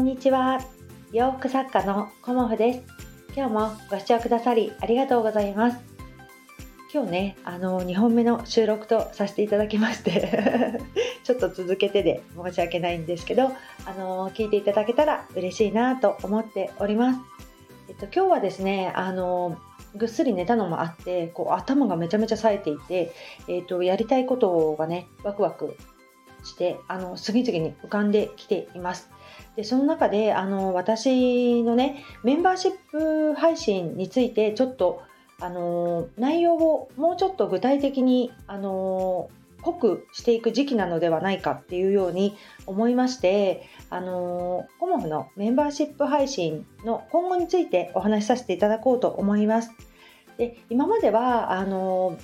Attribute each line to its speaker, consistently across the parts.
Speaker 1: んにちは。洋服作家のコモフです。今日もご視聴くださりありがとうございます。今日ねあの2本目の収録とさせていただきまして ちょっと続けてで申し訳ないんですけどあの聞いていただけたら嬉しいなと思っております。えっと今日はですねあのぐっすり寝たのもあってこう頭がめちゃめちゃ冴えていて、えーとやりたいことがねワクワクしてあの次々に浮かんできています。でその中であの私のねメンバーシップ配信についてちょっとあの内容をもうちょっと具体的にあの濃くしていく時期なのではないかっていうように思いましてあのコモフのメンバーシップ配信の今後についてお話しさせていただこうと思います。で今まではあの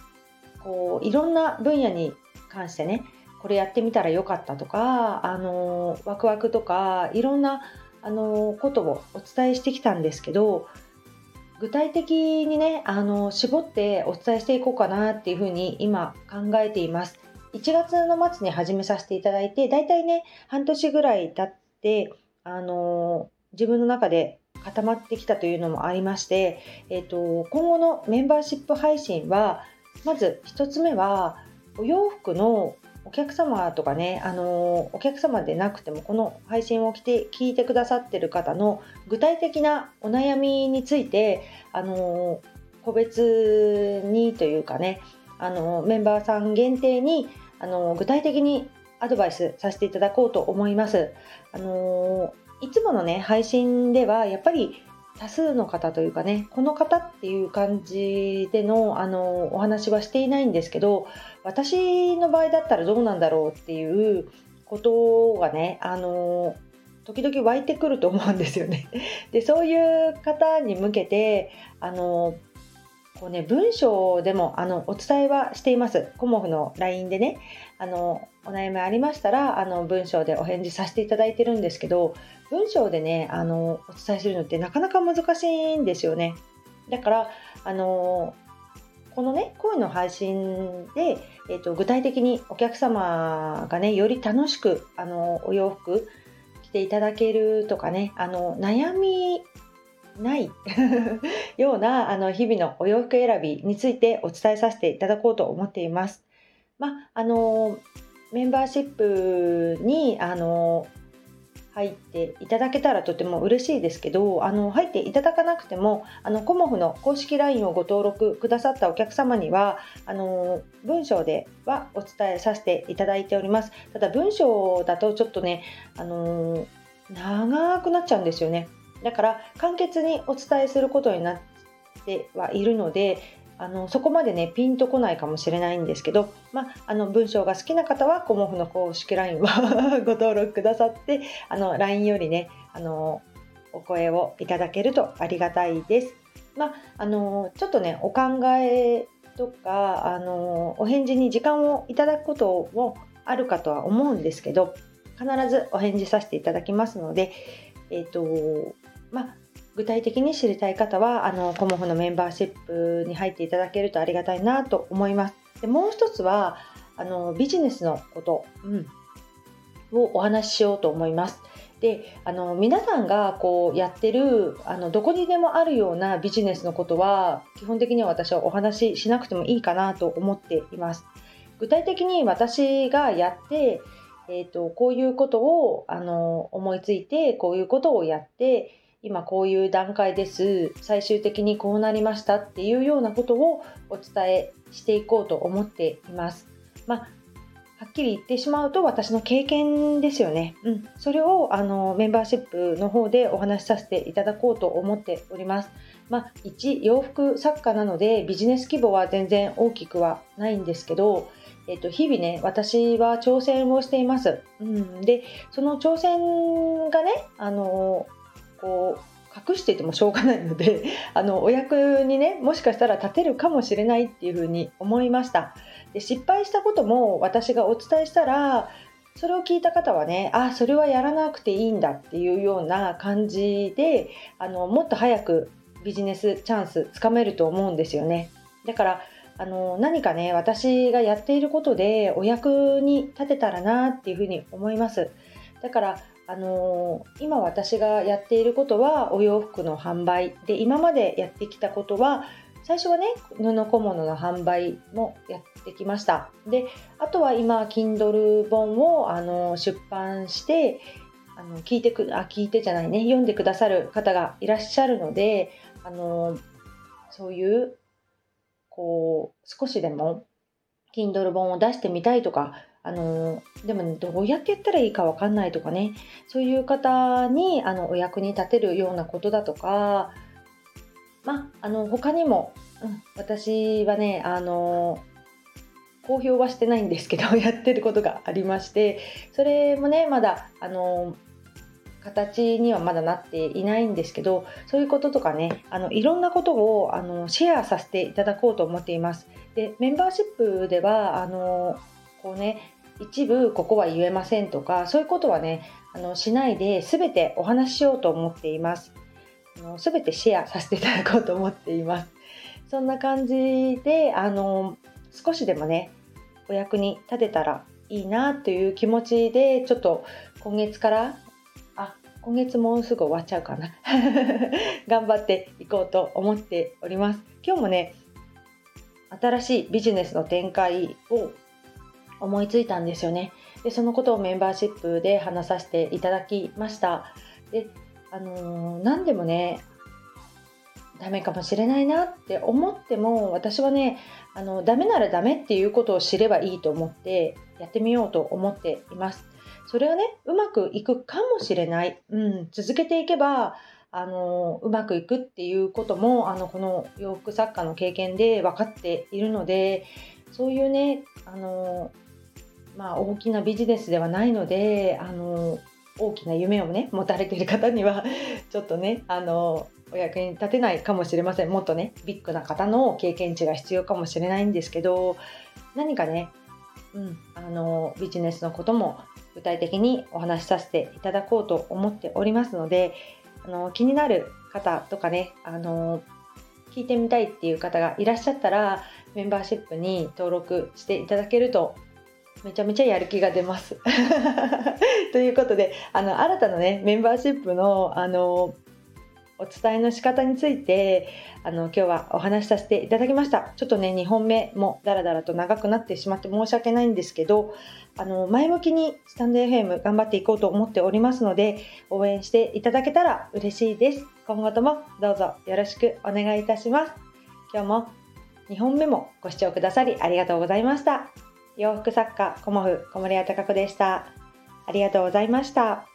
Speaker 1: こういろんな分野に関してねこれやってみたらよかったとかあのワクワクとかいろんなあのことをお伝えしてきたんですけど具体的にねあの絞ってお伝えしていこうかなっていうふうに今考えています。1月の末に始めさせていただいてだいたいね半年ぐらい経ってあの自分の中で固まってきたというのもありまして、えーと今後のメンバーシップ配信はまず1つ目はお洋服のお客様とかね、あのお客様でなくてもこの配信を来て聞いてくださってる方の具体的なお悩みについて、あの個別にというかね、あのメンバーさん限定に、あの具体的にアドバイスさせていただこうと思います。あのいつものね配信ではやっぱり多数の方というかねこの方っていう感じでのあのお話はしていないんですけど私の場合だったらどうなんだろうっていうことがねあの時々湧いてくると思うんですよね。でそういう方に向けてあのこうね文章でもあのお伝えはしています。コモフの LINE でねあのお悩みありましたらあの文章でお返事させていただいてるんですけど文章でねあのお伝えするのってなかなか難しいんですよね。だからあのこのね声の配信で、えーと、具体的にお客様がねより楽しくあのお洋服着ていただけるとかねあの悩みない ようなあの日々のお洋服選びについてお伝えさせていただこうと思っています。まあのメンバーシップにあの入っていただけたらとても嬉しいですけどあの入っていただかなくてもあのコモフの公式 LINE をご登録くださったお客様にはあの文章ではお伝えさせていただいております。ただ文章だとちょっとねあの長くなっちゃうんですよね。だから簡潔にお伝えすることになってはいるのであのそこまでねピンとこないかもしれないんですけど、まあ、あの文章が好きな方はコモフの公式 LINE は ご登録くださってあの LINE よりねあのお声をいただけるとありがたいです。まあ、あのちょっとねお考えとかあのお返事に時間をいただくこともあるかとは思うんですけど必ずお返事させていただきますので、え、ー、とまあ具体的に知りたい方はあのコモフのメンバーシップに入っていただけるとありがたいなと思います。でもう一つはあのビジネスのこと、うん、をお話ししようと思います。であの皆さんがこうやってるあのどこにでもあるようなビジネスのことは基本的には私はお話ししなくてもいいかなと思っています。具体的に私がやって、えーとこういうことをあの思いついてこういうことをやって今こういう段階です最終的にこうなりましたっていうようなことをお伝えしていこうと思っています。まあはっきり言ってしまうと私の経験ですよね。うん、それをあのメンバーシップの方でお話しさせていただこうと思っております。まあ、一洋服作家なのでビジネス規模は全然大きくはないんですけど、えっと、日々ね私は挑戦をしています。うん、でその挑戦がねあのこう隠していてもしょうがないので あのお役にねもしかしたら立てるかもしれないっていうふうに思いました。で失敗したことも私がお伝えしたらそれを聞いた方はねあそれはやらなくていいんだっていうような感じであのもっと早くビジネスチャンスつかめると思うんですよね。だからあの何かね私がやっていることでお役に立てたらなっていうふうに思います。だからあのー、今私がやっていることはお洋服の販売で今までやってきたことは最初はね布小物の販売もやってきました。であとは今 Kindle 本を、あの、出版してあの聞いてくあ聞いてじゃないね読んでくださる方がいらっしゃるので、あの、そういうこう少しでも Kindle 本を出してみたいとかあのでも、ね、どうやってやったらいいか分かんないとかね。そういう方にあのお役に立てるようなことだとか。まあの他にも、うん、私はねあの公表はしてないんですけど やってることがありまして。それもねまだあの形にはまだなっていないんですけどそういうこととかねあのいろんなことをあのシェアさせていただこうと思っています。でメンバーシップではあのこうね一部ここは言えませんとかそういうことはねあのしないで全てお話ししようと思っています。あの全てシェアさせていただこうと思っています。そんな感じであの少しでもねお役に立てたらいいなという気持ちでちょっと今月からあ今月もうすぐ終わっちゃうかな。頑張っていこうと思っております。今日もね新しいビジネスの展開を思いついたんですよね。でそのことをメンバーシップで話させていただきました。であのー、何でもねダメかもしれないなって思っても私はねあのダメならダメっていうことを知ればいいと思ってやってみようと思っています。それはねうまくいくかもしれない、うん、続けていけばあのうまくいくっていうこともあのこの洋服作家の経験で分かっているのでそういうねあのまあ、大きなビジネスではないのであの大きな夢をね持たれている方には ちょっとねあのお役に立てないかもしれません。もっとねビッグな方の経験値が必要かもしれないんですけど何かね、うん、あのビジネスのことも具体的にお話しさせていただこうと思っておりますのであの気になる方とかねあの聞いてみたいっていう方がいらっしゃったらメンバーシップに登録していただけるとめちゃめちゃやる気が出ます。ということであの新たなねメンバーシップのあのお伝えの仕方についてあの今日はお話しさせていただきました。ちょっとね2本目もダラダラと長くなってしまって申し訳ないんですけどあの前向きにスタンド FM 頑張っていこうと思っておりますので応援していただけたら嬉しいです。今後ともどうぞよろしくお願いいたします。今日も2本目もご視聴くださりありがとうございました。洋服作家コモフ小森屋隆子でしたありがとうございました。